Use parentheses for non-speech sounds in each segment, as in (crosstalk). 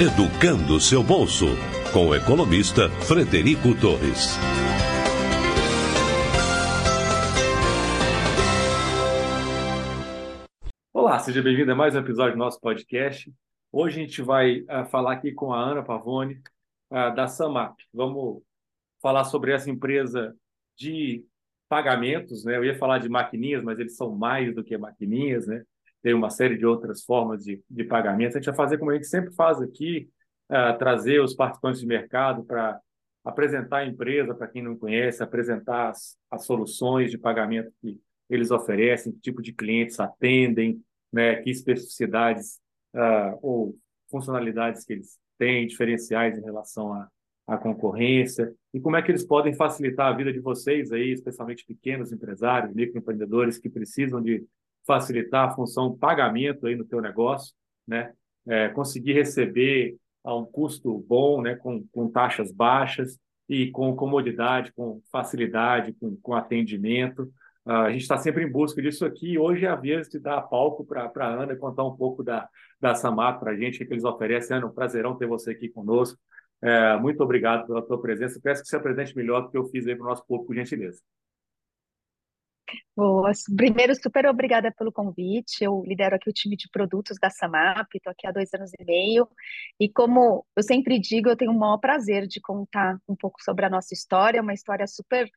Educando seu bolso, com o economista Frederico Torres. Olá, seja bem-vindo a mais um episódio do nosso podcast. Hoje a gente vai uh, falar aqui com a Ana Pavone, uh, da Samap. Vamos falar sobre essa empresa de pagamentos, né? Eu ia falar de maquininhas, mas eles são mais do que maquininhas, né? Tem uma série de outras formas de, de pagamento. A gente vai fazer como a gente sempre faz aqui, uh, trazer os participantes de mercado para apresentar a empresa para quem não conhece, apresentar as, as soluções de pagamento que eles oferecem, que tipo de clientes atendem, né, que especificidades uh, ou funcionalidades que eles têm, diferenciais em relação à, à concorrência, e como é que eles podem facilitar a vida de vocês aí, especialmente pequenos empresários, microempreendedores que precisam de facilitar a função pagamento aí no teu negócio, né? É, conseguir receber a um custo bom, né? Com, com taxas baixas e com comodidade, com facilidade, com, com atendimento. Uh, a gente está sempre em busca disso aqui. Hoje é a vez de dar palco para a Ana contar um pouco da, da Samap para a gente, o que eles oferecem. Ana, um prazerão ter você aqui conosco. É, muito obrigado pela tua presença. Peço que você apresente melhor do que eu fiz aí para o nosso público, por gentileza. Boa. Primeiro, super obrigada pelo convite. Eu lidero aqui o time de produtos da Samap, estou aqui há dois anos e meio. E como eu sempre digo, eu tenho o maior prazer de contar um pouco sobre a nossa história, uma história super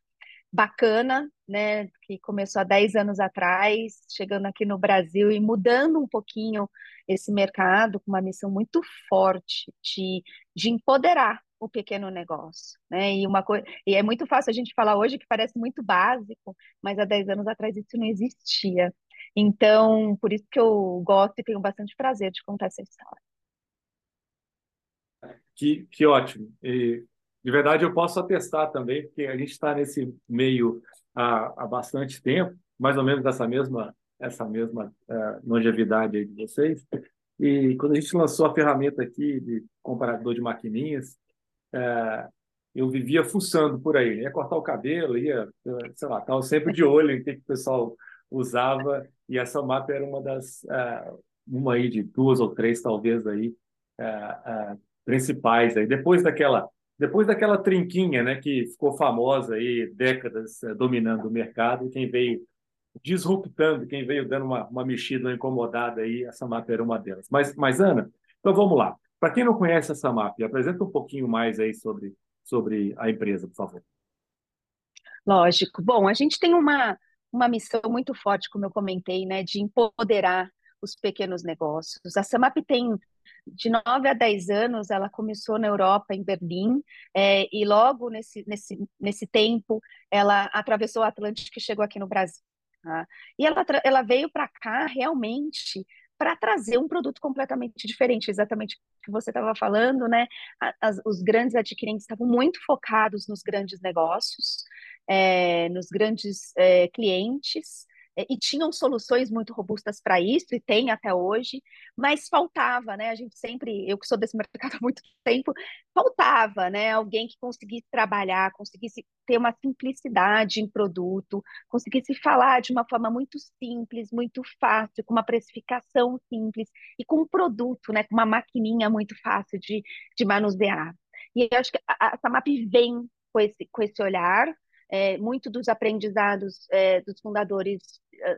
bacana, né, que começou há 10 anos atrás, chegando aqui no Brasil e mudando um pouquinho esse mercado com uma missão muito forte de, de empoderar o pequeno negócio, né? E uma coisa, e é muito fácil a gente falar hoje que parece muito básico, mas há 10 anos atrás isso não existia. Então, por isso que eu gosto e tenho bastante prazer de contar essa história. Que, que ótimo. E de verdade, eu posso atestar também, porque a gente está nesse meio há, há bastante tempo, mais ou menos dessa mesma, essa mesma uh, longevidade de vocês. E quando a gente lançou a ferramenta aqui de comparador de maquininhas, uh, eu vivia fuçando por aí, ia cortar o cabelo, ia, sei lá, estava sempre de olho em que, que o pessoal usava, e essa mapa era uma das, uh, uma aí de duas ou três, talvez, aí, principais. Aí. Depois daquela depois daquela trinquinha, né, que ficou famosa aí, décadas é, dominando o mercado, quem veio disruptando, quem veio dando uma, uma mexida, incomodada aí, essa mapa era uma delas. Mas, mas Ana, então vamos lá. Para quem não conhece essa mapa, apresenta um pouquinho mais aí sobre, sobre a empresa, por favor. Lógico. Bom, a gente tem uma, uma missão muito forte, como eu comentei, né, de empoderar os pequenos negócios. A Samap tem de 9 a 10 anos, ela começou na Europa, em Berlim, é, e logo nesse, nesse, nesse tempo, ela atravessou o Atlântico e chegou aqui no Brasil. Tá? E ela, ela veio para cá realmente para trazer um produto completamente diferente, exatamente o que você estava falando, né? As, os grandes adquirentes estavam muito focados nos grandes negócios, é, nos grandes é, clientes, e tinham soluções muito robustas para isso, e tem até hoje, mas faltava, né? A gente sempre, eu que sou desse (laughs) mercado há muito tempo, faltava, né? Alguém que conseguisse trabalhar, conseguisse ter uma simplicidade em produto, conseguisse falar de uma forma muito simples, muito fácil, com uma precificação simples e com um produto, né? Com uma maquininha muito fácil de, de manusear. E eu acho que a, a Samap vem com esse, com esse olhar, é, muito dos aprendizados é, dos fundadores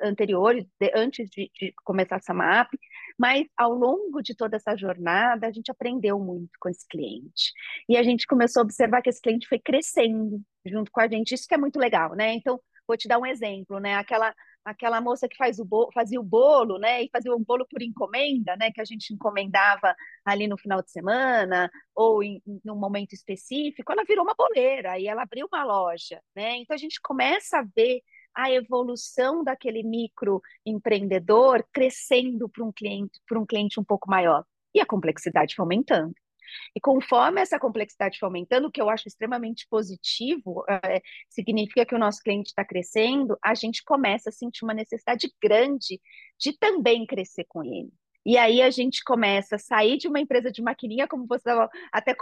anteriores, de, antes de, de, começar essa MAP, mas ao longo de toda essa jornada, a gente aprendeu muito com esse cliente. E a gente começou a observar que esse cliente foi crescendo junto com a gente. Isso que é muito legal, né? Então, vou te dar um exemplo, né? Aquela aquela moça que faz o bolo, fazia o bolo, né? E fazia o bolo por encomenda, né? Que a gente encomendava ali no final de semana ou em, em um momento específico. Ela virou uma boleira e ela abriu uma loja, né? Então a gente começa a ver a evolução daquele microempreendedor crescendo para um cliente, para um cliente um pouco maior e a complexidade aumentando. E conforme essa complexidade for aumentando, o que eu acho extremamente positivo, é, significa que o nosso cliente está crescendo, a gente começa a sentir uma necessidade grande de também crescer com ele. E aí a gente começa a sair de uma empresa de maquininha, como você até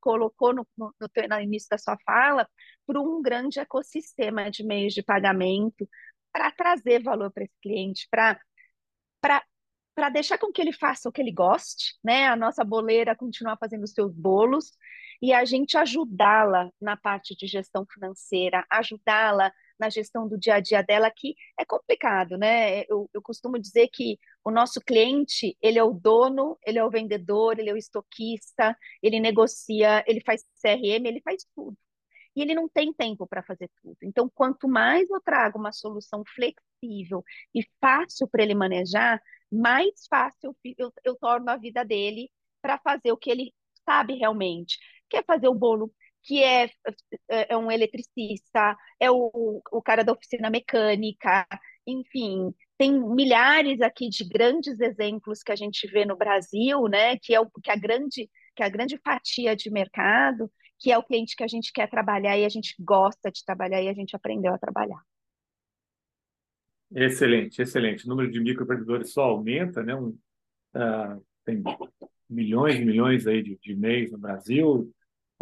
colocou no, no, no, início da sua fala, para um grande ecossistema de meios de pagamento, para trazer valor para esse cliente, para para deixar com que ele faça o que ele goste, né? A nossa boleira continuar fazendo os seus bolos e a gente ajudá-la na parte de gestão financeira, ajudá-la na gestão do dia a dia dela, que é complicado, né? Eu, eu costumo dizer que o nosso cliente, ele é o dono, ele é o vendedor, ele é o estoquista, ele negocia, ele faz CRM, ele faz tudo. E ele não tem tempo para fazer tudo. Então, quanto mais eu trago uma solução flexível e fácil para ele manejar, mais fácil eu, eu, eu torno a vida dele para fazer o que ele sabe realmente. Quer fazer o bolo que é, é, é um eletricista, é o, o cara da oficina mecânica, enfim, tem milhares aqui de grandes exemplos que a gente vê no Brasil, né, que é o que a grande que é a grande fatia de mercado, que é o cliente que a gente quer trabalhar e a gente gosta de trabalhar e a gente aprendeu a trabalhar. Excelente, excelente. O número de microempreendedores só aumenta, né? Um, uh, tem milhões e milhões aí de, de e-mails no Brasil,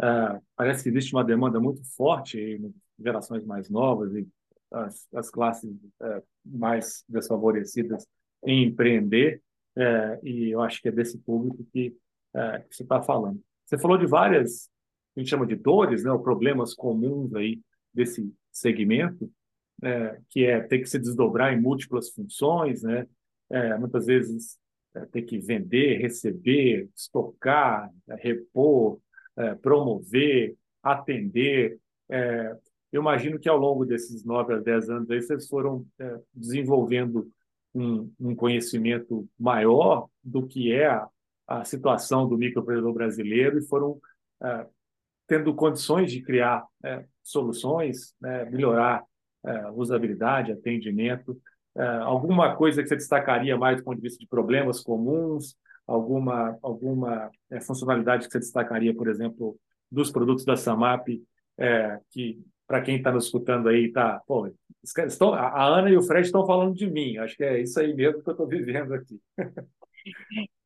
Uh, parece que existe uma demanda muito forte em gerações mais novas e as, as classes uh, mais desfavorecidas em empreender, uh, e eu acho que é desse público que, é, que você está falando. Você falou de várias, a gente chama de dores, né, ou problemas comuns aí desse segmento, que é ter que se desdobrar em múltiplas funções, né, muitas vezes ter que vender, receber, estocar, repor, é, promover, atender. É, eu imagino que ao longo desses nove a dez anos aí, vocês foram é, desenvolvendo um, um, conhecimento maior do que é a, a situação do microempreendedor brasileiro e foram é, tendo condições de criar é, soluções, né, melhorar é, usabilidade, atendimento. alguma coisa que você destacaria mais do ponto de vista de problemas comuns, alguma, alguma é, funcionalidade que você destacaria, por exemplo, dos produtos da Samap, é, que para quem está nos escutando aí, está, pô, estão, a Ana e o Fred estão falando de mim, acho que é isso aí mesmo que eu estou vivendo aqui. (laughs)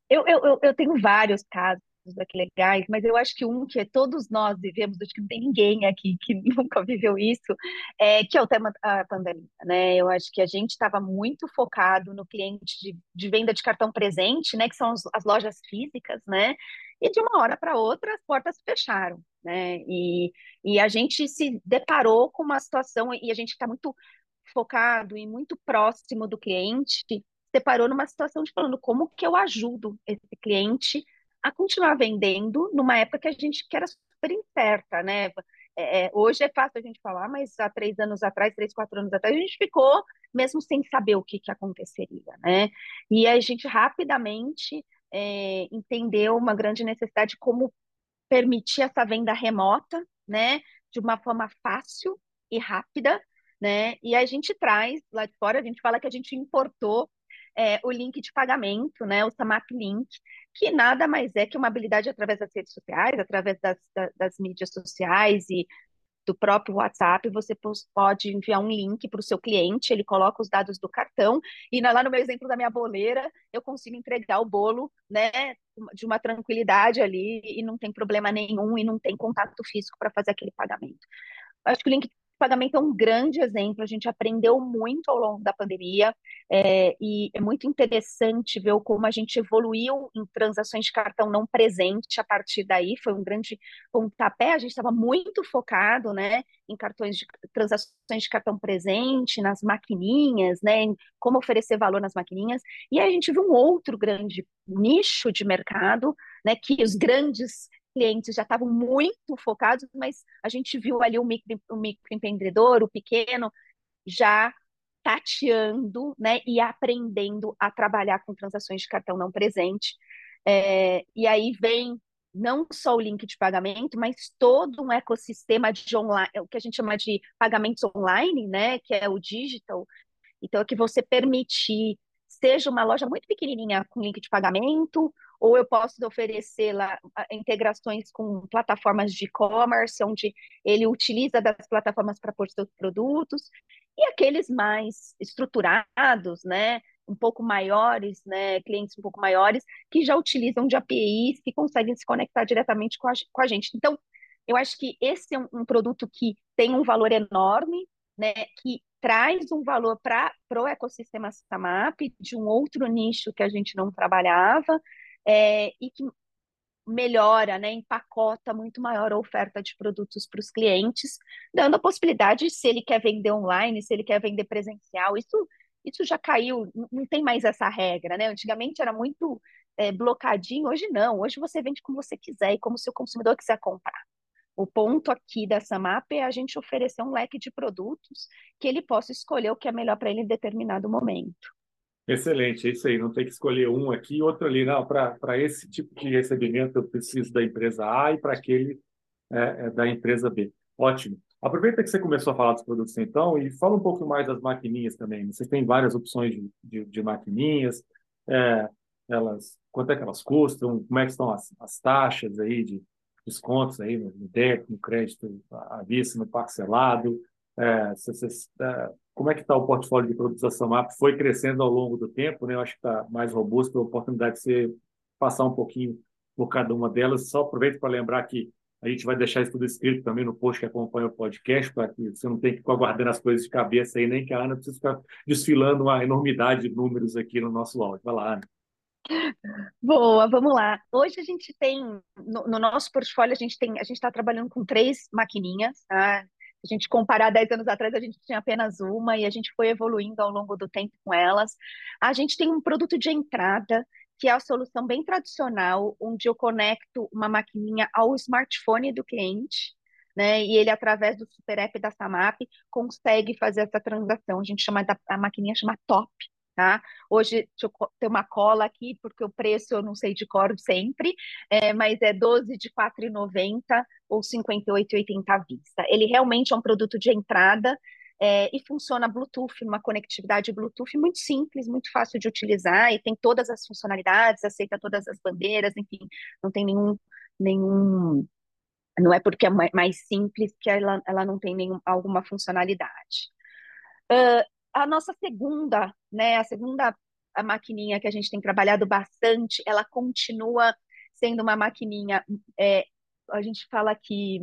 Eu, eu, eu tenho vários casos aqui legais, mas eu acho que um que todos nós vivemos, acho que não tem ninguém aqui que (laughs) nunca viveu isso, é, que é o tema da pandemia, né? Eu acho que a gente estava muito focado no cliente de, de, venda de cartão presente, né? Que são as, as lojas físicas, né? E de uma hora para outra as portas fecharam, né? E, e a gente se deparou com uma situação e a gente está muito focado e muito próximo do cliente, se deparou numa situação de falando como que eu ajudo esse cliente a continuar vendendo numa época que a gente que era super incerta, né? É, é, hoje é fácil a gente falar, mas há três anos atrás, três, quatro anos atrás, a gente ficou mesmo sem saber o que, que aconteceria, né? E a gente rapidamente é, entendeu uma grande necessidade de como permitir essa venda remota, né? De uma forma fácil e rápida, né? E a gente traz lá de fora, a gente fala que a gente importou é, o link de pagamento, né? O Samap Link, que nada mais é que uma habilidade através das redes sociais, através das, das, das mídias sociais e do próprio WhatsApp, você pode enviar um link para o seu cliente, ele coloca os dados do cartão, e lá no meu exemplo da minha boleira, eu consigo entregar o bolo, né, de uma tranquilidade ali, e não tem problema nenhum, e não tem contato físico para fazer aquele pagamento. Acho que o link pagamento é um grande exemplo, a gente aprendeu muito ao longo da pandemia, é, e é muito interessante ver como a gente evoluiu em transações de cartão não presente a partir daí, foi um grande pontapé, a gente estava muito focado, né, em cartões de transações de cartão presente, nas maquininhas, né, em como oferecer valor nas maquininhas, e aí a gente viu um outro grande nicho de mercado, né, que os grandes clientes já estavam muito focados, mas a gente viu ali o, micro, o microempreendedor, o pequeno, já tateando né, e aprendendo a trabalhar com transações de cartão não presente. É, e aí vem não só o link de pagamento, mas todo um ecossistema de online, o que a gente chama de pagamentos online, né, que é o digital. Então, é que você permitir, seja uma loja muito pequenininha com link de pagamento, ou eu posso oferecer lá integrações com plataformas de e-commerce, onde ele utiliza das plataformas para pôr seus produtos, e aqueles mais estruturados, né, um pouco maiores, né, clientes um pouco maiores, que já utilizam de APIs, que conseguem se conectar diretamente com a, com a gente. Então, eu acho que esse é um, um produto que tem um valor enorme, né, que traz um valor para o ecossistema SAMAP de um outro nicho que a gente não trabalhava é, e que melhora, né, empacota muito maior a oferta de produtos para os clientes, dando a possibilidade, se ele quer vender online, se ele quer vender presencial, isso, isso já caiu, não tem mais essa regra, né? Antigamente era muito é, blocadinho, hoje não, hoje você vende como você quiser e como o seu consumidor quiser comprar. O ponto aqui da Samap é a gente oferecer um leque de produtos que ele possa escolher o que é melhor para ele em determinado momento. Excelente, é isso aí. Não tem que escolher um aqui e outro ali. Não, para esse tipo de recebimento eu preciso da empresa A e para aquele é, é, da empresa B. Ótimo. Aproveita que você começou a falar dos produtos então e fala um pouco mais das maquininhas também. Vocês têm várias opções de, de, de maquininhas. É, elas, quanto é que elas custam? Como é que estão as, as taxas aí de descontos aí no débito, no crédito à vista, no parcelado? É, vocês, é, como é que está o portfólio de produtos da Samap? Foi crescendo ao longo do tempo, né? Eu acho que está mais robusto, a oportunidade de você passar um pouquinho por cada uma delas. Só aproveito para lembrar que a gente vai deixar isso tudo escrito também no post que acompanha o podcast, para que você não tenha que ficar guardando as coisas de cabeça aí, nem que a Ana precise ficar desfilando uma enormidade de números aqui no nosso áudio. Vai lá, Ana. Boa, vamos lá. Hoje a gente tem, no, no nosso portfólio, a gente tem, a gente está trabalhando com três maquininhas, tá? a gente comparar 10 anos atrás, a gente tinha apenas uma e a gente foi evoluindo ao longo do tempo com elas. A gente tem um produto de entrada, que é a solução bem tradicional, onde eu conecto uma maquininha ao smartphone do cliente, né? E ele, através do super app da Samap, consegue fazer essa transação. A gente chama a maquininha chama Top. Tá? Hoje, ter uma cola aqui, porque o preço eu não sei de cor sempre, é, mas é 12 de R$ 4,90 ou R$ 58,80 à vista. Ele realmente é um produto de entrada é, e funciona Bluetooth, uma conectividade Bluetooth muito simples, muito fácil de utilizar e tem todas as funcionalidades, aceita todas as bandeiras, enfim, não tem nenhum, nenhum não é porque é mais simples que ela, ela não tem nenhum, alguma funcionalidade. Uh, a nossa segunda, né, a segunda a maquininha que a gente tem trabalhado bastante, ela continua sendo uma maquininha, é, a gente fala que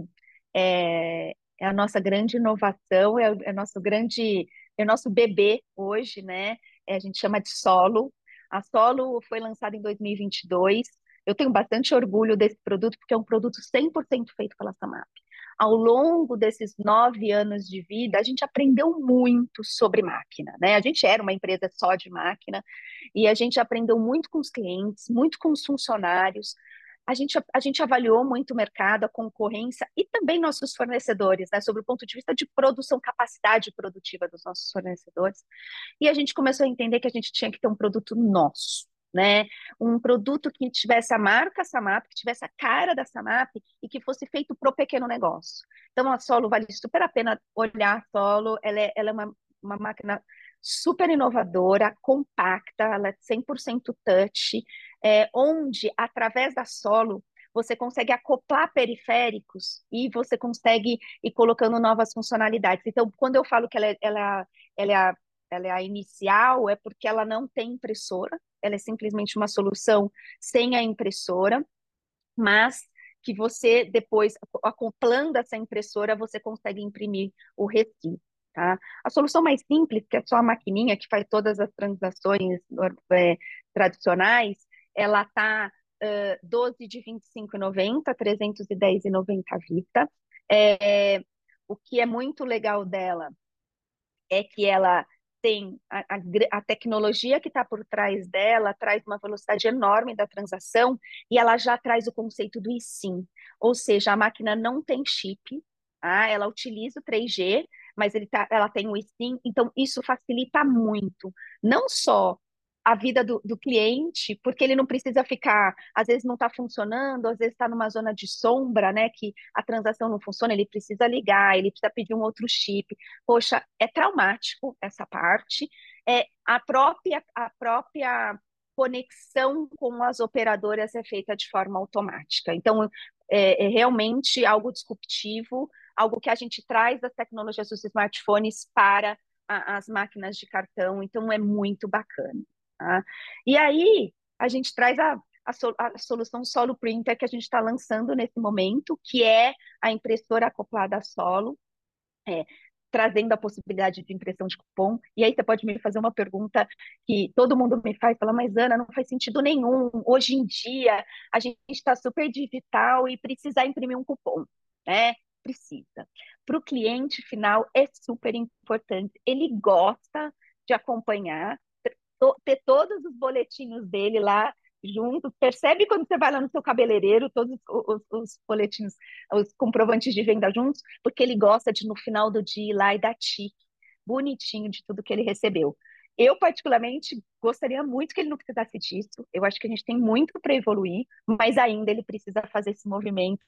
é, é, a nossa grande inovação, é, é nosso grande, é o nosso bebê hoje, né? É, a gente chama de Solo. A Solo foi lançada em 2022. Eu tenho bastante orgulho desse produto, porque é um produto 100% feito pela Samap ao longo desses nove anos de vida, a gente aprendeu muito sobre máquina, né? A gente era uma empresa só de máquina e a gente aprendeu muito com os clientes, muito com os funcionários. A gente, a gente avaliou muito o mercado, a concorrência e também nossos fornecedores, né? Sobre o ponto de vista de produção, capacidade produtiva dos nossos fornecedores. E a gente começou a entender que a gente tinha que ter um produto nosso, né? Um produto que tivesse a marca Samap, que tivesse a cara da Samap e que fosse feito para o pequeno negócio. Então, a Solo vale super a pena olhar a Solo, ela é, ela é uma, uma máquina super inovadora, compacta, ela é 100% touch, é, onde, através da Solo, você consegue acoplar periféricos e você consegue ir colocando novas funcionalidades. Então, quando eu falo que ela é, ela, ela é a ela é a inicial, é porque ela não tem impressora, ela é simplesmente uma solução sem a impressora, mas que você depois, acoplando essa impressora, você consegue imprimir o recibo. Tá? A solução mais simples, que é só a maquininha que faz todas as transações é, tradicionais, ela está uh, 12 de 25,90, 310,90 à vista. É, o que é muito legal dela é que ela tem a, a, a tecnologia que está por trás dela, traz uma velocidade enorme da transação e ela já traz o conceito do eSIM, ou seja, a máquina não tem chip, tá? ela utiliza o 3G, mas tá, ela tem o eSIM, então isso facilita muito, não só a vida do, do, cliente, porque ele não precisa ficar, às vezes não está funcionando, às vezes está numa zona de sombra, né, que a transação não funciona, ele precisa ligar, ele precisa pedir um outro chip. Poxa, é traumático essa parte. É a própria a própria conexão com as operadoras é feita de forma automática. Então, é, é realmente algo disruptivo, algo que a gente traz das tecnologias dos smartphones para a, as máquinas de cartão, então é muito bacana. Tá? E aí a gente traz a, a, so, a solução Solo Printer que a gente está lançando nesse momento, que é a impressora acoplada a solo. É, trazendo a possibilidade de impressão de cupom. E aí você pode me fazer uma pergunta que todo mundo me faz, fala, mas Ana, não faz sentido nenhum. Hoje em dia a gente está super digital e precisar imprimir um cupom, né? Precisa. Para o cliente final é super importante. Ele gosta de acompanhar, ter todos os boletinhos dele lá junto. Percebe quando você vai lá no seu cabeleireiro, todos os, os, boletins, os comprovantes de venda juntos, porque ele gosta de, no final do dia, ir lá e dar tique bonitinho de tudo que ele recebeu. Eu, particularmente, gostaria muito que ele não precisasse disso. Eu acho que a gente tem muito para evoluir, mas ainda ele precisa fazer esse movimento.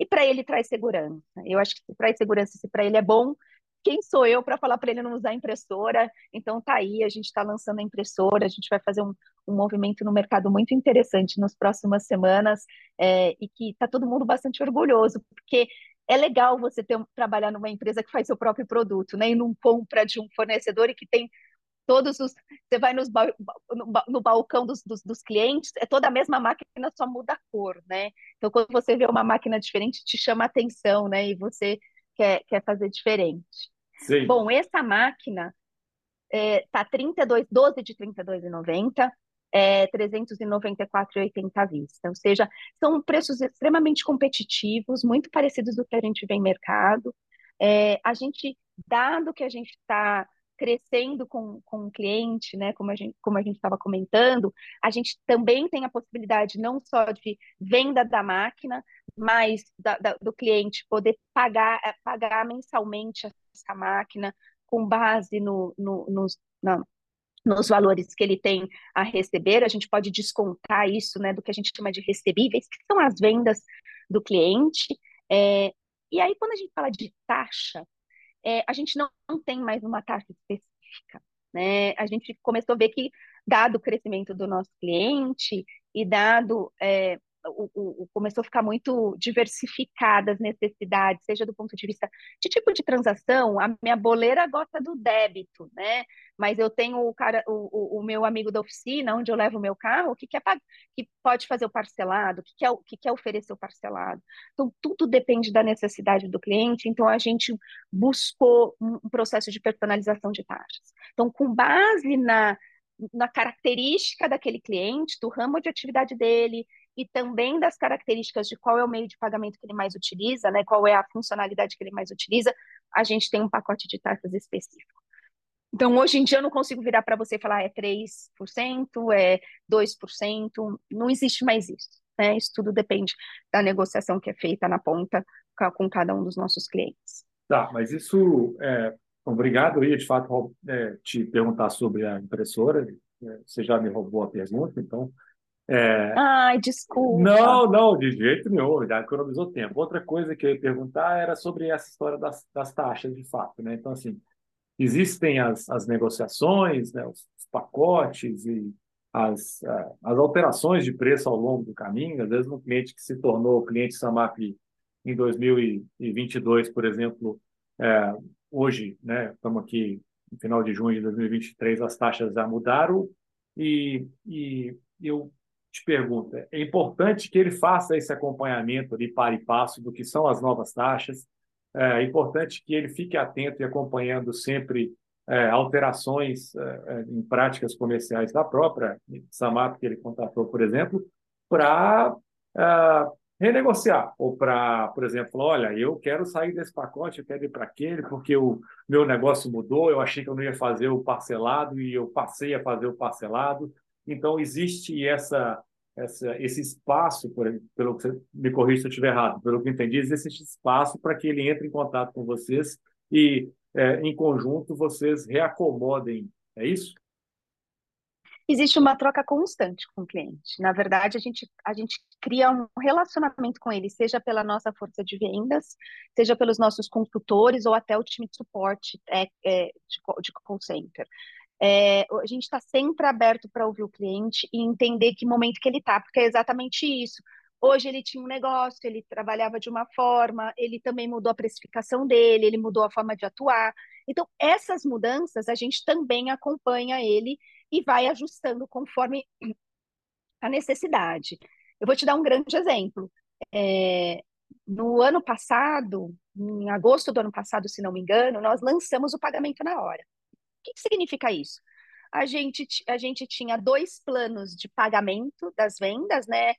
E para ele traz segurança. Eu acho que se traz segurança, se para ele é bom, quem sou eu para falar para ele não usar impressora? Então tá aí, a gente está lançando a impressora, a gente vai fazer um, um movimento no mercado muito interessante nas próximas semanas é, e que está todo mundo bastante orgulhoso, porque é legal você ter, trabalhar numa empresa que faz seu próprio produto, né? E não compra de um fornecedor e que tem todos os. Você vai nos no, no balcão dos, dos, dos, clientes, é toda a mesma máquina, só muda a cor, né? Então, quando você vê uma máquina diferente, te chama a atenção, né? E você quer, quer fazer diferente. Sim. Bom, essa máquina é, tá 32, 12 de 32,90, é, 394,80 à vista. Ou seja, são preços extremamente competitivos, muito parecidos do que a gente vê em mercado. É, a gente, dado que a gente está crescendo com, com o cliente, né, como a gente como a gente estava comentando, a gente também tem a possibilidade não só de venda da máquina, mas da, da, do cliente poder pagar é, pagar mensalmente essa máquina com base no, no, nos, na, nos valores que ele tem a receber, a gente pode descontar isso, né, do que a gente chama de recebíveis, que são as vendas do cliente. É, e aí, quando a gente fala de taxa, é, a gente não, não, tem mais uma taxa específica. Né? A gente começou a ver que, dado o crescimento do nosso cliente e dado é, o, o, começou a ficar muito diversificada as necessidades, seja do ponto de vista de tipo de transação, a minha boleira gosta do débito, né? Mas eu tenho o cara, o, o meu amigo da oficina, onde eu levo o meu carro, que quer que pode fazer o parcelado, que quer, que quer oferecer o parcelado. Então, tudo depende da necessidade do cliente, então a gente buscou um processo de personalização de taxas. Então, com base na na característica daquele cliente, do ramo de atividade dele e também das características de qual é o meio de pagamento que ele mais utiliza, né, qual é a funcionalidade que ele mais utiliza, a gente tem um pacote de taxas específico. Então, hoje em dia, eu não consigo virar para você e falar é 3%, é 2%, não existe mais isso. Né? Isso tudo depende da negociação que é feita na ponta com cada um dos nossos clientes. Tá, mas isso, é, obrigado. Eu ia, de fato, é, te perguntar sobre a impressora, é, você já me roubou a pergunta, então é... Ai, desculpa. Não, não, de jeito nenhum, já economizou tempo. Outra coisa que eu ia perguntar era sobre essa história das, das taxas, de fato, né? Então, assim, existem as, as negociações, né, os, os pacotes e as, as alterações de preço ao longo do caminho. Às vezes, um cliente que se tornou cliente Samap em 2022, por exemplo, é, hoje, né, estamos aqui no final de junho de 2023, as taxas já mudaram e, e eu te pergunto, é importante que ele faça esse acompanhamento ali para e passo do que são as novas taxas, é importante que ele fique atento e acompanhando sempre é, alterações é, é em práticas comerciais da própria Samap, que ele contratou, por exemplo, para é, renegociar, ou para, por exemplo, olha, eu quero sair desse pacote, eu quero ir para aquele, porque o meu negócio mudou, eu achei que eu não ia fazer o parcelado e eu passei a fazer o parcelado, então, existe essa, essa, esse espaço, por, pelo que me corrija se eu estiver errado, pelo que entendi, existe espaço para que ele entre em contato com vocês e, é, em conjunto, vocês reacomodem. É isso? Existe uma troca constante com o cliente. Na verdade, a gente, a gente cria um relacionamento com ele, seja pela nossa força de vendas, seja pelos nossos consultores ou até o time de suporte é, é, de, de call center. É, a gente está sempre aberto para ouvir o cliente e entender que momento que ele está, porque é exatamente isso. Hoje ele tinha um negócio, ele trabalhava de uma forma, ele também mudou a precificação dele, ele mudou a forma de atuar. Então, essas mudanças a gente também acompanha ele e vai ajustando conforme a necessidade. Eu vou te dar um grande exemplo. É, no ano passado, em agosto do ano passado, se não me engano, nós lançamos o pagamento na hora. O que, que significa isso? A gente, a gente tinha dois planos de pagamento das vendas, né?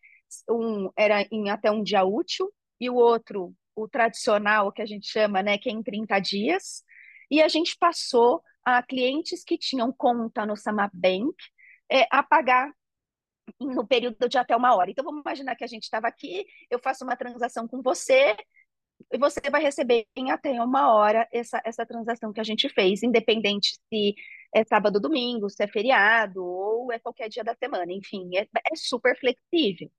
Um era em até um dia útil e o outro, o tradicional, que a gente chama, né, que é em 30 dias. E a gente passou a clientes que tinham conta no Samap Bank é, a pagar no período de até uma hora. Então, vamos imaginar que a gente estava aqui, eu faço uma transação com você, e você vai receber em até uma hora essa, essa transação que a gente fez, independente se é sábado, domingo, se é feriado ou é qualquer dia da semana, enfim, é, é super flexível.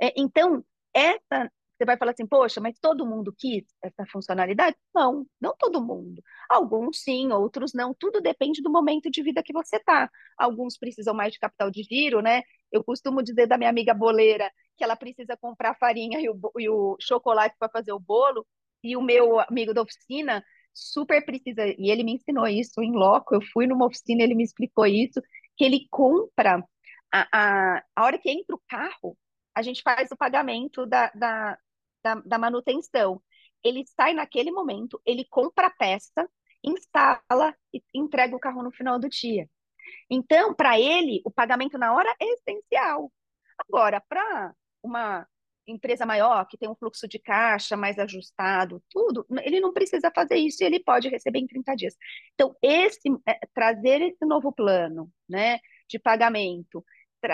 É, então, essa você vai falar assim, poxa, mas todo mundo quis essa funcionalidade? Não, não todo mundo. Alguns sim, outros não. Tudo depende do momento de vida que você está. Alguns precisam mais de capital de giro, né? Eu costumo dizer da minha amiga boleira que ela precisa comprar farinha e o, e o chocolate para fazer o bolo, e o meu amigo da oficina super precisa, e ele me ensinou isso em loco. Eu fui numa oficina, ele me explicou isso, que ele compra a, a, a hora que entra o carro, a gente faz o pagamento da, da, da, da manutenção. Ele sai naquele momento, ele compra a peça, instala e entrega o carro no final do dia. Então, para ele, o pagamento na hora é essencial. Agora, para uma empresa maior, que tem um fluxo de caixa mais ajustado, tudo, ele não precisa fazer isso e ele pode receber em 30 dias. Então, esse, é, trazer esse novo plano né, de pagamento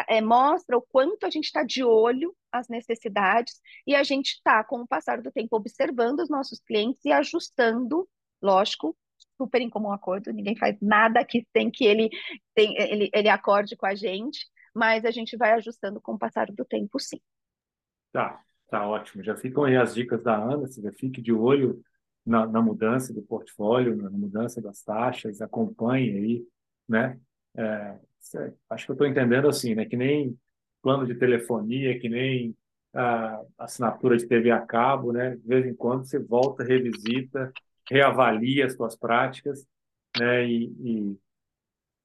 é, mostra o quanto a gente está de olho às necessidades e a gente está, com o passar do tempo, observando os nossos clientes e ajustando, lógico, super em comum acordo, ninguém faz nada aqui sem que ele, tem, ele, ele acorde com a gente, mas a gente vai ajustando com o passar do tempo, sim. Tá, tá ótimo. Já ficam aí as dicas da Ana, já fique de olho na, na mudança do portfólio, na mudança das taxas, acompanhe aí, né? É, acho que eu estou entendendo assim, né? Que nem plano de telefonia, que nem a assinatura de TV a cabo, né? De vez em quando você volta, revisita, reavalia as suas práticas, né? E, e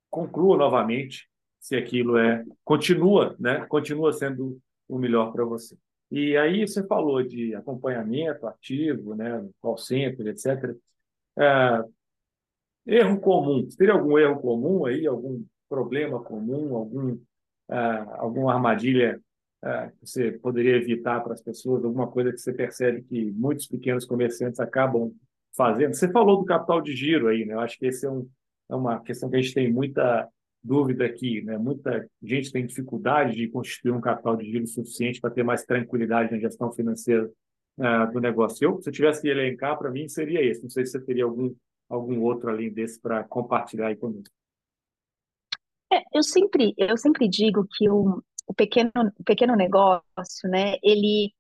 conclua novamente se aquilo é continua, né? Continua sendo o melhor para você. E aí você falou de acompanhamento ativo, né? Call center, etc. É, erro comum. Teria algum erro comum aí, algum problema comum, algum, uh, alguma armadilha uh, que você poderia evitar para as pessoas, alguma coisa que você percebe que muitos pequenos comerciantes acabam fazendo? Você falou do capital de giro aí, né? Eu acho que esse é, um, é uma questão que a gente tem muita dúvida aqui, né? Muita gente tem dificuldade de constituir um capital de giro suficiente para ter mais tranquilidade na gestão financeira uh, do negócio. Eu, se eu tivesse que elencar, para mim seria esse. Não sei se você teria algum algum outro além desse para compartilhar aí comigo. É, eu sempre, eu sempre digo que o, o pequeno, o pequeno negócio, né, ele,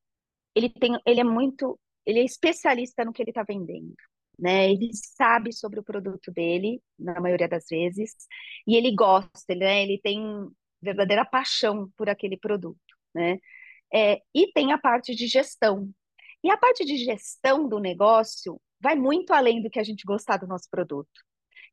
ele tem, ele é muito, ele é especialista no que ele está vendendo, né? Ele sabe sobre o produto dele, na maioria das vezes, e ele gosta, né? Ele tem verdadeira paixão por aquele produto, né? É, e tem a parte de gestão. E a parte de gestão do negócio vai muito além do que a gente gostar do nosso produto.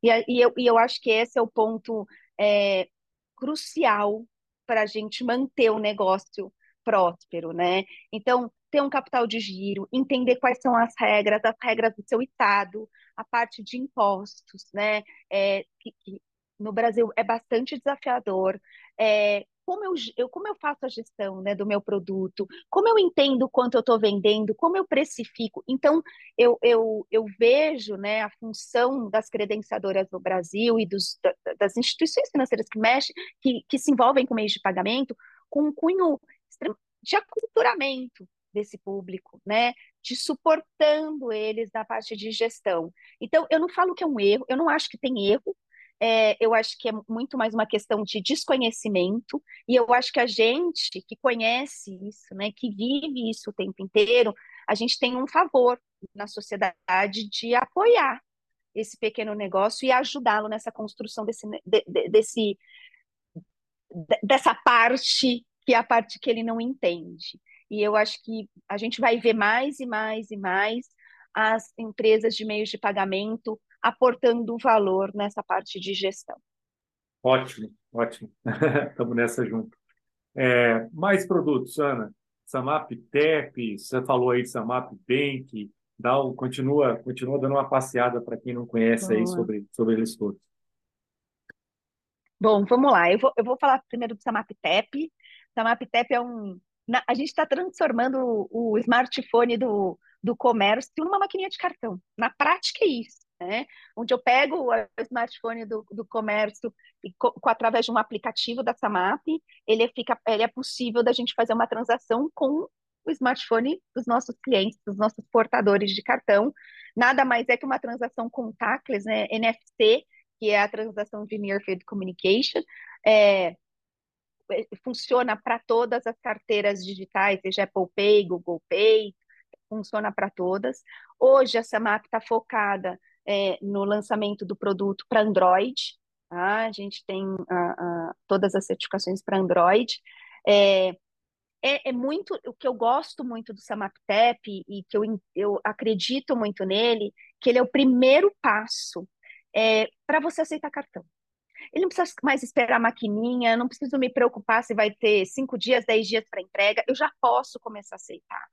E, e, eu, e eu acho que esse é o ponto é, crucial para a gente manter o negócio próspero, né? Então, ter um capital de giro, entender quais são as regras, as regras do seu estado, a parte de impostos, né? É, que, que no Brasil é bastante desafiador. É, como eu, eu, como eu faço a gestão né, do meu produto, como eu entendo quanto eu estou vendendo, como eu precifico. Então, eu, eu, eu vejo né, a função das credenciadoras no Brasil e dos, das instituições financeiras que mexem, que, que se envolvem com meios de pagamento, com um cunho de aculturamento desse público, né? De suportando eles na parte de gestão. Então, eu não falo que é um erro, eu não acho que tem erro, é, eu acho que é muito mais uma questão de desconhecimento, e eu acho que a gente que conhece isso, né, que vive isso o tempo inteiro, a gente tem um favor na sociedade de apoiar esse pequeno negócio e ajudá-lo nessa construção desse, de, de, desse, dessa parte que é a parte que ele não entende. E eu acho que a gente vai ver mais e mais e mais as empresas de meios de pagamento aportando valor nessa parte de gestão. Ótimo, ótimo. (laughs) Estamos nessa junto. É, mais produtos, Ana. Samap Tep, você falou aí de Samap Bank, dá um, continua, continua dando uma passeada para quem não conhece aí sobre, sobre eles todos. Bom, vamos lá. Eu vou, eu vou falar primeiro do SamapTep. SamapTep é um. Na, a gente está transformando o, o, smartphone do, do comércio numa maquininha de cartão. Na prática é isso. Né? Onde eu pego o smartphone do, do comércio e co, através de um aplicativo da Samap, ele, fica, ele é possível da gente fazer uma transação com o smartphone dos nossos clientes, dos nossos portadores de cartão. Nada mais é que uma transação contactless, né? NFC, que é a transação de Near Field Communication. É, funciona para todas as carteiras digitais, seja Apple Pay, Google Pay, funciona para todas. Hoje a Samap está focada é, no lançamento do produto para Android. Tá? A gente tem todas as certificações para Android. É, é, é, muito o que eu gosto muito do SamapTap e que eu, eu acredito muito nele, que ele é o primeiro passo é, para você aceitar cartão. Ele não precisa mais esperar a maquininha, não preciso me preocupar se vai ter cinco dias, dez dias para entrega, eu já posso começar a aceitar.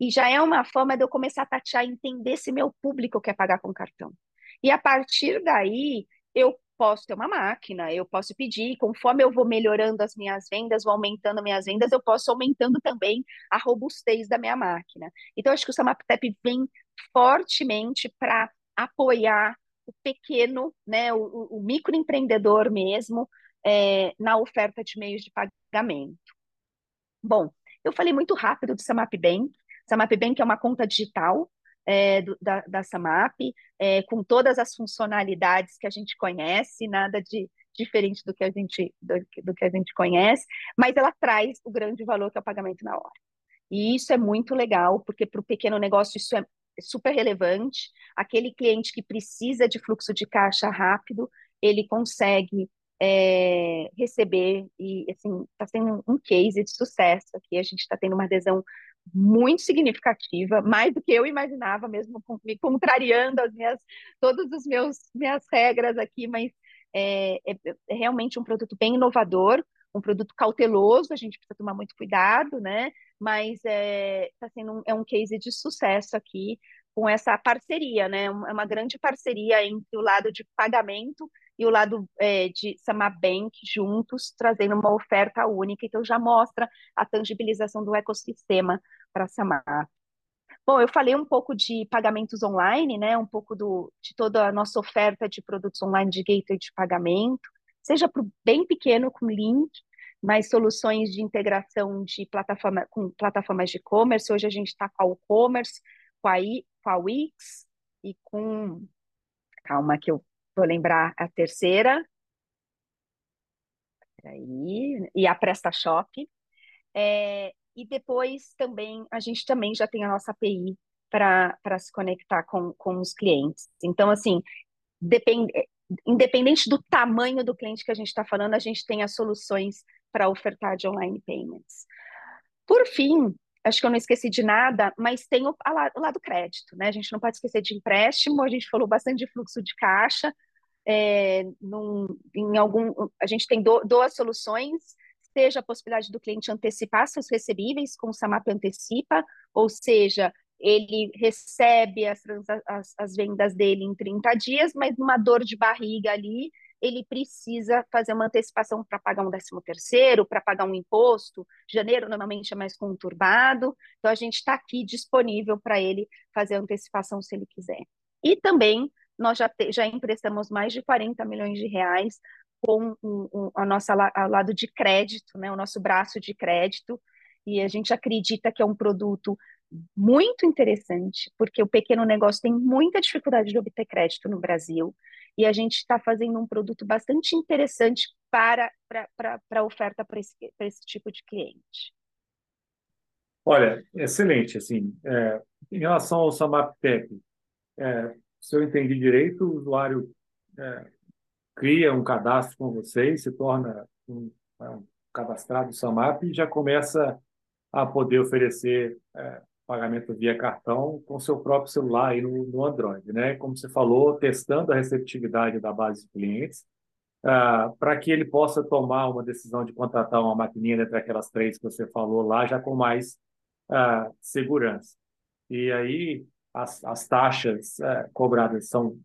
E já é uma forma de eu começar a tatear e entender se meu público quer pagar com cartão. E a partir daí, eu posso ter uma máquina, eu posso pedir, conforme eu vou melhorando as minhas vendas, vou aumentando minhas vendas, eu posso aumentando também a robustez da minha máquina. Então, acho que o SamapTap vem fortemente para apoiar pequeno, né, o, o microempreendedor mesmo, é, na oferta de meios de pagamento. Bom, eu falei muito rápido do Samap Bank. Samap Bank é uma conta digital é, do, da, da Samap, é, com todas as funcionalidades que a gente conhece, nada de diferente do que a gente do, do que a gente conhece, mas ela traz o grande valor que é o pagamento na hora. E isso é muito legal, porque para o pequeno negócio isso é super relevante. Aquele cliente que precisa de fluxo de caixa rápido, ele consegue é, receber e assim está sendo um case de sucesso aqui. A gente está tendo uma adesão muito significativa, mais do que eu imaginava, mesmo me contrariando as minhas todas as meus minhas regras aqui, mas é, é, é realmente um produto bem inovador, um produto cauteloso, a gente precisa tomar muito cuidado, né? Mas é, tá sendo um, é um case de sucesso aqui com essa parceria, né? É uma grande parceria entre o lado de pagamento e o lado é, de Samabank juntos, trazendo uma oferta única. Então, já mostra a tangibilização do ecossistema para a Samar. Bom, eu falei um pouco de pagamentos online, né? Um pouco do, de toda a nossa oferta de produtos online de gateway de pagamento, seja para o bem pequeno com link, mas soluções de integração de plataforma, com plataformas de e-commerce. Hoje a gente está com a e-commerce, com a, I, com a Wix e com. Calma, que eu vou lembrar a terceira. Aí, e a PrestaShop. É, e depois também, a gente também já tem a nossa API para se conectar com, com os clientes. Então, assim, depende, independente do tamanho do cliente que a gente está falando, a gente tem as soluções para ofertar de online payments. Por fim, acho que eu não esqueci de nada, mas tem o, o lado crédito, né? A gente não pode esquecer de empréstimo, a gente falou bastante de fluxo de caixa, é, num, em algum, a gente tem do, duas soluções, seja a possibilidade do cliente antecipar seus recebíveis com o Samap Antecipa, ou seja, ele recebe as, as, as vendas dele em 30 dias, mas numa dor de barriga ali, ele precisa fazer uma antecipação para pagar um décimo terceiro, para pagar um imposto. Janeiro normalmente é mais conturbado, então a gente está aqui disponível para ele fazer antecipação se ele quiser. E também nós já, te, já emprestamos mais de 40 milhões de reais com o, o a nossa lado de crédito, né, o nosso braço de crédito, e a gente acredita que é um produto muito interessante, porque o pequeno negócio tem muita dificuldade de obter crédito no Brasil e a gente está fazendo um produto bastante interessante para, para, para a oferta para esse, para esse tipo de cliente. Olha, excelente. Assim, é, em relação ao SamapTech, é, se eu entendi direito, o usuário é, cria um cadastro com vocês, se torna um, é, um cadastrado SAMAP e já começa a poder oferecer é, pagamento via cartão com seu próprio celular aí no, no Android, né? Como você falou, testando a receptividade da base de clientes, uh, para que ele possa tomar uma decisão de contratar uma maquininha entre aquelas três que você falou lá, já com mais uh, segurança. E aí, as, as taxas é, cobradas são,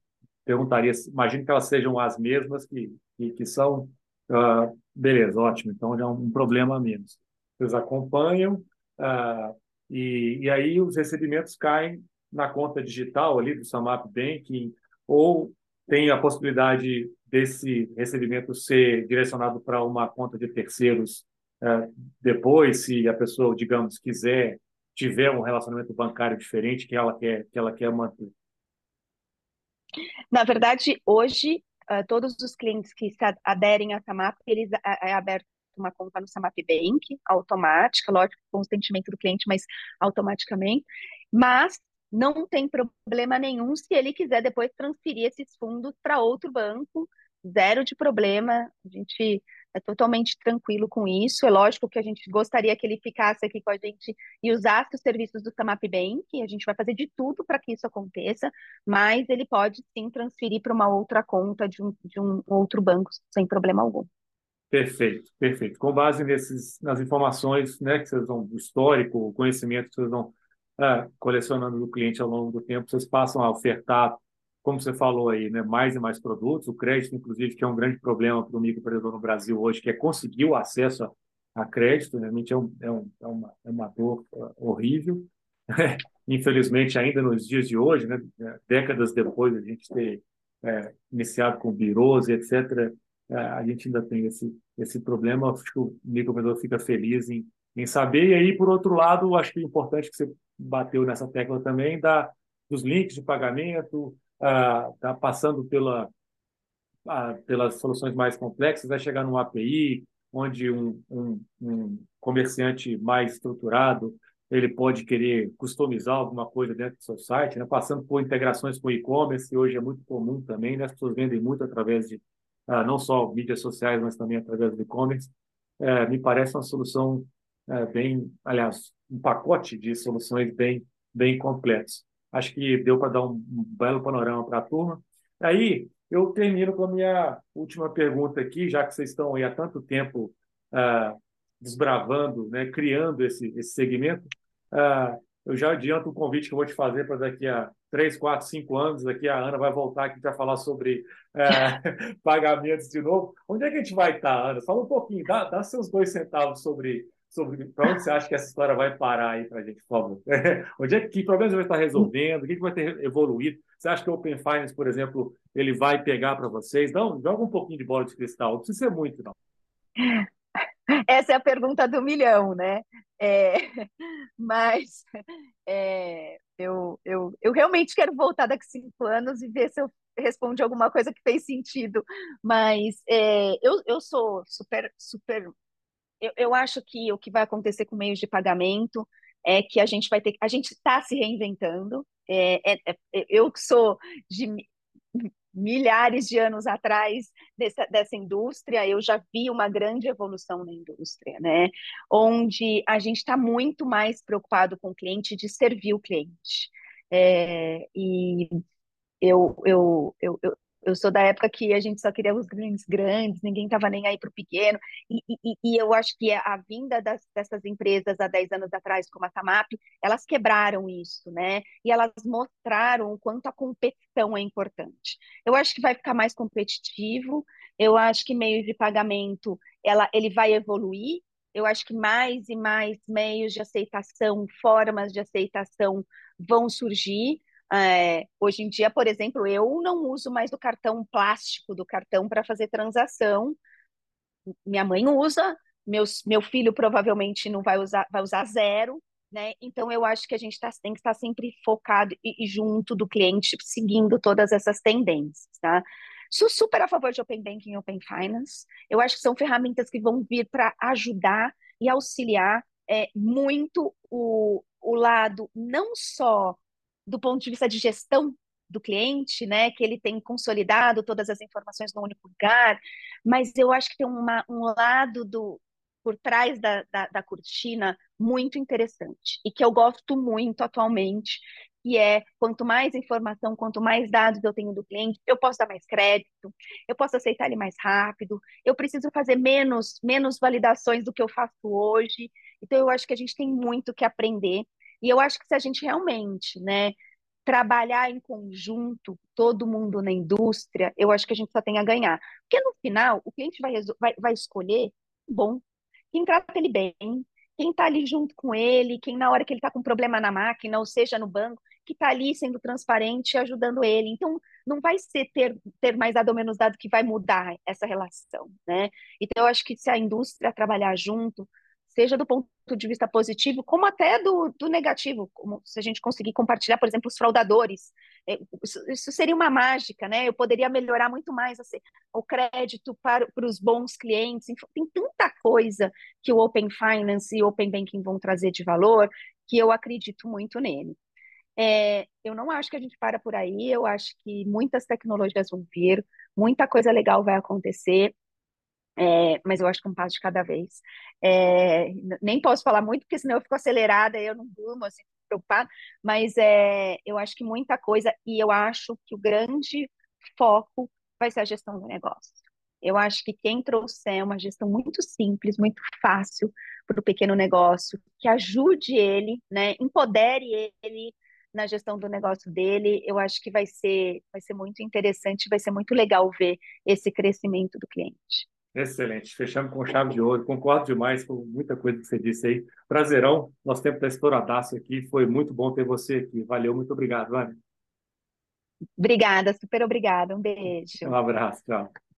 perguntaria, imagino que elas sejam as mesmas que, que, que são, uh, beleza, ótimo, então já é um problema menos. Eles acompanham uh, e, e aí os recebimentos caem na conta digital ali do Samap Banking ou tem a possibilidade desse recebimento ser direcionado para uma conta de terceiros uh, depois, se a pessoa, digamos, quiser tiver um relacionamento bancário diferente que ela quer que ela quer manter? Na verdade, hoje uh, todos os clientes que aderem à Samap, eles é aberto uma conta no Samap Bank, automática, lógico, com o consentimento do cliente, mas automaticamente. Mas não tem problema nenhum se ele quiser depois transferir esses fundos para outro banco, zero de problema. A gente é totalmente tranquilo com isso. É lógico que a gente gostaria que ele ficasse aqui com a gente e usasse os serviços do Samap Bank. A gente vai fazer de tudo para que isso aconteça, mas ele pode sim transferir para uma outra conta de um, de um outro banco sem problema algum. Perfeito, perfeito. Com base nesses, nas informações né, que vocês vão, histórico, o conhecimento que vocês vão ah, colecionando do cliente ao longo do tempo, vocês passam a ofertar como você falou aí, né, mais e mais produtos. O crédito, inclusive, que é um grande problema para o microempreendedor no Brasil hoje, que é conseguir o acesso a, a crédito, realmente é, um, é, um, é, uma, é uma dor uh, horrível. (laughs) Infelizmente, ainda nos dias de hoje, né, décadas depois de a gente ter é, iniciado com birôs e etc., é, a gente ainda tem esse, esse problema. Acho que o microempreendedor fica feliz em, em saber. E aí, por outro lado, acho que é importante que você bateu nessa tecla também da, dos links de pagamento, está passando pela, pelas soluções mais complexas, vai chegar num API, onde um, um, um, comerciante mais estruturado ele pode querer customizar alguma coisa dentro do seu site, né? passando por integrações com e-commerce, que hoje é muito comum também, né? as pessoas vendem muito através de, ah, não só mídias sociais, mas também através do e-commerce. É, me parece uma solução é, bem, aliás, um pacote de soluções bem, bem completos. Acho que deu para dar um, um belo panorama para a turma. Aí, eu termino com a minha última pergunta aqui, já que vocês estão aí há tanto tempo uh, desbravando, né, criando esse, esse segmento. Uh, eu já adianto o convite que eu vou te fazer para daqui a três, quatro, cinco anos. Daqui a Ana vai voltar aqui para falar sobre uh, (laughs) pagamentos de novo. Onde é que a gente vai estar, Ana? Fala um pouquinho, dá, dá seus dois centavos sobre sobre para onde você acha que essa história vai parar aí para a gente, por favor. (laughs) onde é que, que problemas vai estar resolvendo? O que, que vai ter evoluído? Você acha que o Open Finance, por exemplo, ele vai pegar para vocês? Não, joga um pouquinho de bola de cristal, não precisa ser muito, não. Essa é a pergunta do milhão, né? É, (laughs) mas é, eu, eu, eu realmente quero voltar daqui cinco anos e ver se eu respondo alguma coisa que fez sentido. Mas é, eu, eu sou super, super eu, eu acho que o que vai acontecer com meios de pagamento é que a gente vai ter, a gente está se reinventando. É, é, é, eu sou de milhares de anos atrás dessa, dessa indústria, eu já vi uma grande evolução na indústria, né? Onde a gente está muito mais preocupado com o cliente, de servir o cliente. É, e eu, eu, eu, eu, eu sou da época que a gente só queria os grandes grandes, ninguém estava nem aí para o pequeno. E, e, e, eu acho que a vinda das, dessas empresas há 10 anos atrás, como a Tamap, elas quebraram isso, né? E elas mostraram o quanto a competição é importante. Eu acho que vai ficar mais competitivo, eu acho que meio de pagamento ela, ele vai evoluir. Eu acho que mais e mais meios de aceitação, formas de aceitação vão surgir. É, hoje em dia, por exemplo, eu não uso mais o cartão plástico do cartão para fazer transação. Minha mãe usa, meus, meu filho provavelmente não vai usar, vai usar zero, né? Então eu acho que a gente tá, tem que estar sempre focado e, e junto do cliente, seguindo todas essas tendências, tá? Sou super a favor de Open Banking e Open Finance. Eu acho que são ferramentas que vão vir para ajudar e auxiliar é, muito o, o lado não só do ponto de vista de gestão do cliente, né, que ele tem consolidado todas as informações no único lugar, mas eu acho que tem uma, um lado do por trás da, da, da cortina muito interessante e que eu gosto muito atualmente, que é quanto mais informação, quanto mais dados eu tenho do cliente, eu posso dar mais crédito, eu posso aceitar ele mais rápido, eu preciso fazer menos, menos validações do que eu faço hoje. Então, eu acho que a gente tem muito que aprender e eu acho que se a gente realmente, né, trabalhar em conjunto, todo mundo na indústria, eu acho que a gente só tem a ganhar. Porque no final, o cliente vai, vai, vai escolher, bom, quem trata ele bem, quem está ali junto com ele, quem na hora que ele está com problema na máquina, ou seja, no banco, que está ali sendo transparente e ajudando ele. Então, não vai ser ter, ter mais dado ou menos dado que vai mudar essa relação, né? Então, eu acho que se a indústria trabalhar junto, seja do ponto de vista positivo, como até do, do negativo, como se a gente conseguir compartilhar, por exemplo, os fraudadores. É, isso, isso, seria uma mágica, né? Eu poderia melhorar muito mais assim, o crédito para, para os bons clientes. Tem tanta coisa que o Open Finance e o Open Banking vão trazer de valor que eu acredito muito nele. É, eu não acho que a gente para por aí, eu acho que muitas tecnologias vão vir, muita coisa legal vai acontecer. É, mas eu acho que um passo de cada vez. É, nem posso falar muito, porque senão eu fico acelerada, eu não durmo, assim, preocupada, mas é, eu acho que muita coisa, e eu acho que o grande foco vai ser a gestão do negócio. Eu acho que quem trouxer uma gestão muito simples, muito fácil para o pequeno negócio, que ajude ele, né, empodere ele na gestão do negócio dele, eu acho que vai ser, vai ser muito interessante, vai ser muito legal ver esse crescimento do cliente. Excelente. Fechamos com chave de ouro. Concordo demais com muita coisa que você disse aí. Prazerão. Nosso tempo está estouradaço aqui. Foi muito bom ter você aqui. Valeu. Muito obrigado, Vânia. Obrigada. Super obrigada. Um beijo. Um abraço. Tchau.